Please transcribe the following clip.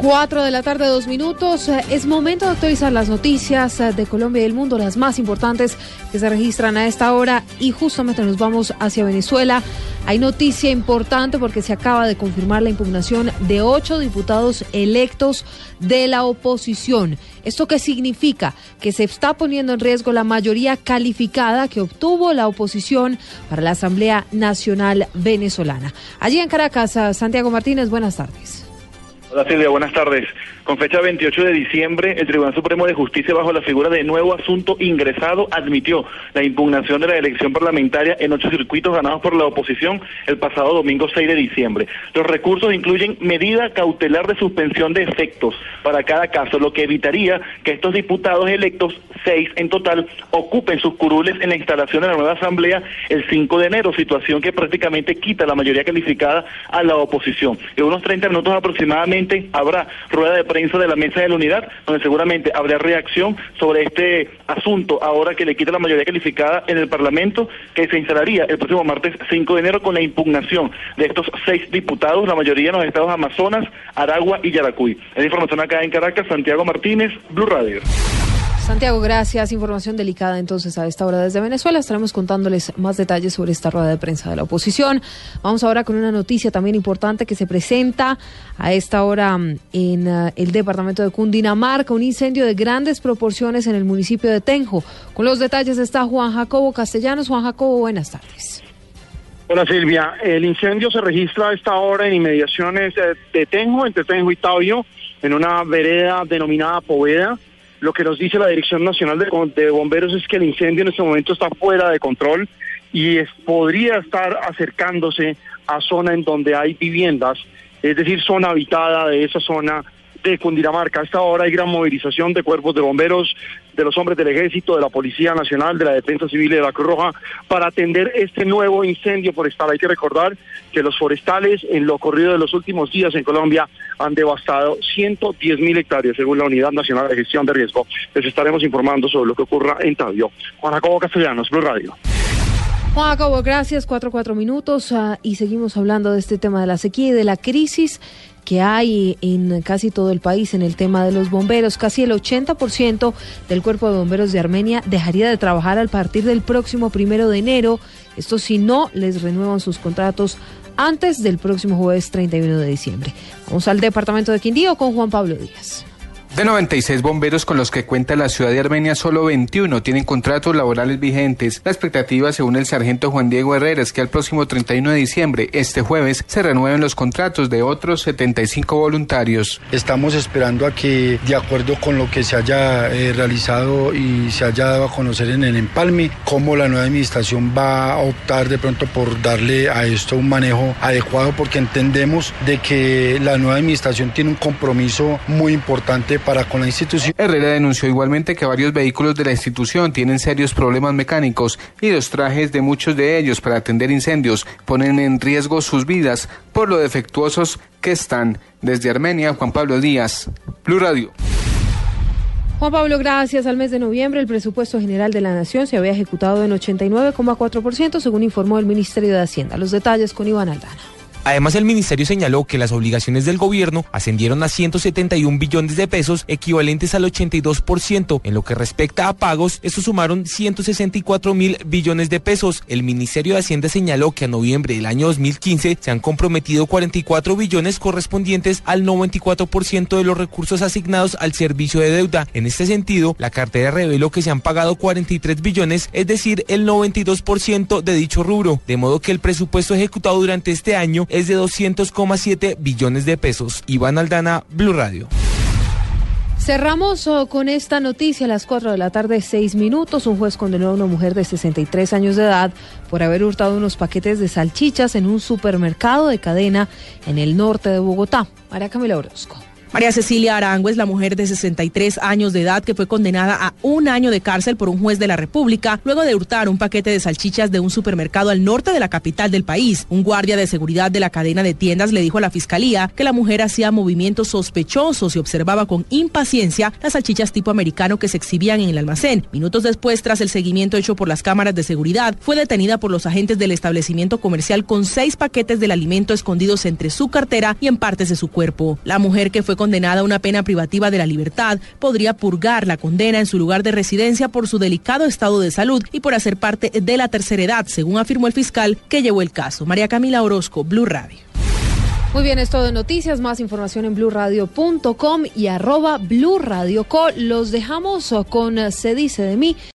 4 de la tarde, dos minutos. Eh, Es momento de actualizar las noticias eh, de Colombia y del mundo, las más importantes que se registran a esta hora. Y justamente nos vamos hacia Venezuela. Hay noticia importante porque se acaba de confirmar la impugnación de ocho diputados electos de la oposición. ¿Esto qué significa? Que se está poniendo en riesgo la mayoría calificada que obtuvo la oposición para la Asamblea Nacional Venezolana. Allí en Caracas, a Santiago Martínez, buenas tardes. Hola Silvia, buenas tardes. Con fecha 28 de diciembre, el Tribunal Supremo de Justicia, bajo la figura de nuevo asunto ingresado, admitió la impugnación de la elección parlamentaria en ocho circuitos ganados por la oposición el pasado domingo 6 de diciembre. Los recursos incluyen medida cautelar de suspensión de efectos para cada caso, lo que evitaría que estos diputados electos, seis en total, ocupen sus curules en la instalación de la nueva asamblea el 5 de enero, situación que prácticamente quita la mayoría calificada a la oposición. En unos 30 minutos aproximadamente habrá rueda de prensa de la mesa de la unidad, donde seguramente habrá reacción sobre este asunto ahora que le quita la mayoría calificada en el Parlamento, que se instalaría el próximo martes 5 de enero con la impugnación de estos seis diputados, la mayoría en los estados Amazonas, Aragua y Yaracuy. Es información acá en Caracas, Santiago Martínez, Blue Radio. Santiago, gracias. Información delicada entonces a esta hora desde Venezuela. Estaremos contándoles más detalles sobre esta rueda de prensa de la oposición. Vamos ahora con una noticia también importante que se presenta a esta hora mm, en uh, el departamento de Cundinamarca, un incendio de grandes proporciones en el municipio de Tenjo. Con los detalles está Juan Jacobo Castellanos. Juan Jacobo, buenas tardes. Hola Silvia, el incendio se registra a esta hora en inmediaciones eh, de Tenjo, entre Tenjo y Tabio, en una vereda denominada Poveda. Lo que nos dice la Dirección Nacional de, de Bomberos es que el incendio en este momento está fuera de control y es, podría estar acercándose a zona en donde hay viviendas, es decir, zona habitada de esa zona de Cundinamarca. A esta hora hay gran movilización de cuerpos de bomberos, de los hombres del ejército, de la Policía Nacional, de la Defensa Civil y de la Cruz Roja para atender este nuevo incendio forestal. Hay que recordar que los forestales en lo ocurrido de los últimos días en Colombia han devastado 110 mil hectáreas según la Unidad Nacional de Gestión de Riesgo. Les estaremos informando sobre lo que ocurra en Tabio. Juan Jacobo Castellanos, Blue Radio. Juan Jacobo, gracias. Cuatro, cuatro minutos uh, y seguimos hablando de este tema de la sequía y de la crisis que hay en casi todo el país en el tema de los bomberos. Casi el 80% del cuerpo de bomberos de Armenia dejaría de trabajar al partir del próximo primero de enero. Esto si no les renuevan sus contratos antes del próximo jueves 31 de diciembre. Vamos al departamento de Quindío con Juan Pablo Díaz. De 96 bomberos con los que cuenta la ciudad de Armenia, solo 21 tienen contratos laborales vigentes. La expectativa, según el sargento Juan Diego Herrera, es que al próximo 31 de diciembre, este jueves, se renueven los contratos de otros 75 voluntarios. Estamos esperando a que, de acuerdo con lo que se haya eh, realizado y se haya dado a conocer en el empalme, cómo la nueva administración va a optar de pronto por darle a esto un manejo adecuado, porque entendemos de que la nueva administración tiene un compromiso muy importante para con la institución. Herrera denunció igualmente que varios vehículos de la institución tienen serios problemas mecánicos y los trajes de muchos de ellos para atender incendios ponen en riesgo sus vidas por lo defectuosos que están. Desde Armenia, Juan Pablo Díaz, Blue Radio. Juan Pablo, gracias. Al mes de noviembre, el presupuesto general de la Nación se había ejecutado en 89,4%, según informó el Ministerio de Hacienda. Los detalles con Iván Aldana. Además, el ministerio señaló que las obligaciones del gobierno ascendieron a 171 billones de pesos, equivalentes al 82%. En lo que respecta a pagos, estos sumaron 164 mil billones de pesos. El Ministerio de Hacienda señaló que a noviembre del año 2015 se han comprometido 44 billones correspondientes al 94% de los recursos asignados al servicio de deuda. En este sentido, la cartera reveló que se han pagado 43 billones, es decir, el 92% de dicho rubro. De modo que el presupuesto ejecutado durante este año es de 200,7 billones de pesos. Iván Aldana, Blue Radio. Cerramos oh, con esta noticia a las 4 de la tarde, 6 minutos. Un juez condenó a una mujer de 63 años de edad por haber hurtado unos paquetes de salchichas en un supermercado de cadena en el norte de Bogotá. María Camila Orozco. María Cecilia Arango es la mujer de 63 años de edad que fue condenada a un año de cárcel por un juez de la República luego de hurtar un paquete de salchichas de un supermercado al norte de la capital del país. Un guardia de seguridad de la cadena de tiendas le dijo a la fiscalía que la mujer hacía movimientos sospechosos y observaba con impaciencia las salchichas tipo americano que se exhibían en el almacén. Minutos después, tras el seguimiento hecho por las cámaras de seguridad, fue detenida por los agentes del establecimiento comercial con seis paquetes del alimento escondidos entre su cartera y en partes de su cuerpo. La mujer que fue condenada a una pena privativa de la libertad podría purgar la condena en su lugar de residencia por su delicado estado de salud y por hacer parte de la tercera edad, según afirmó el fiscal que llevó el caso. María Camila Orozco, Blue Radio. Muy bien, esto de noticias, más información en blurradio.com y arroba blurradioco. Los dejamos con Se dice de mí.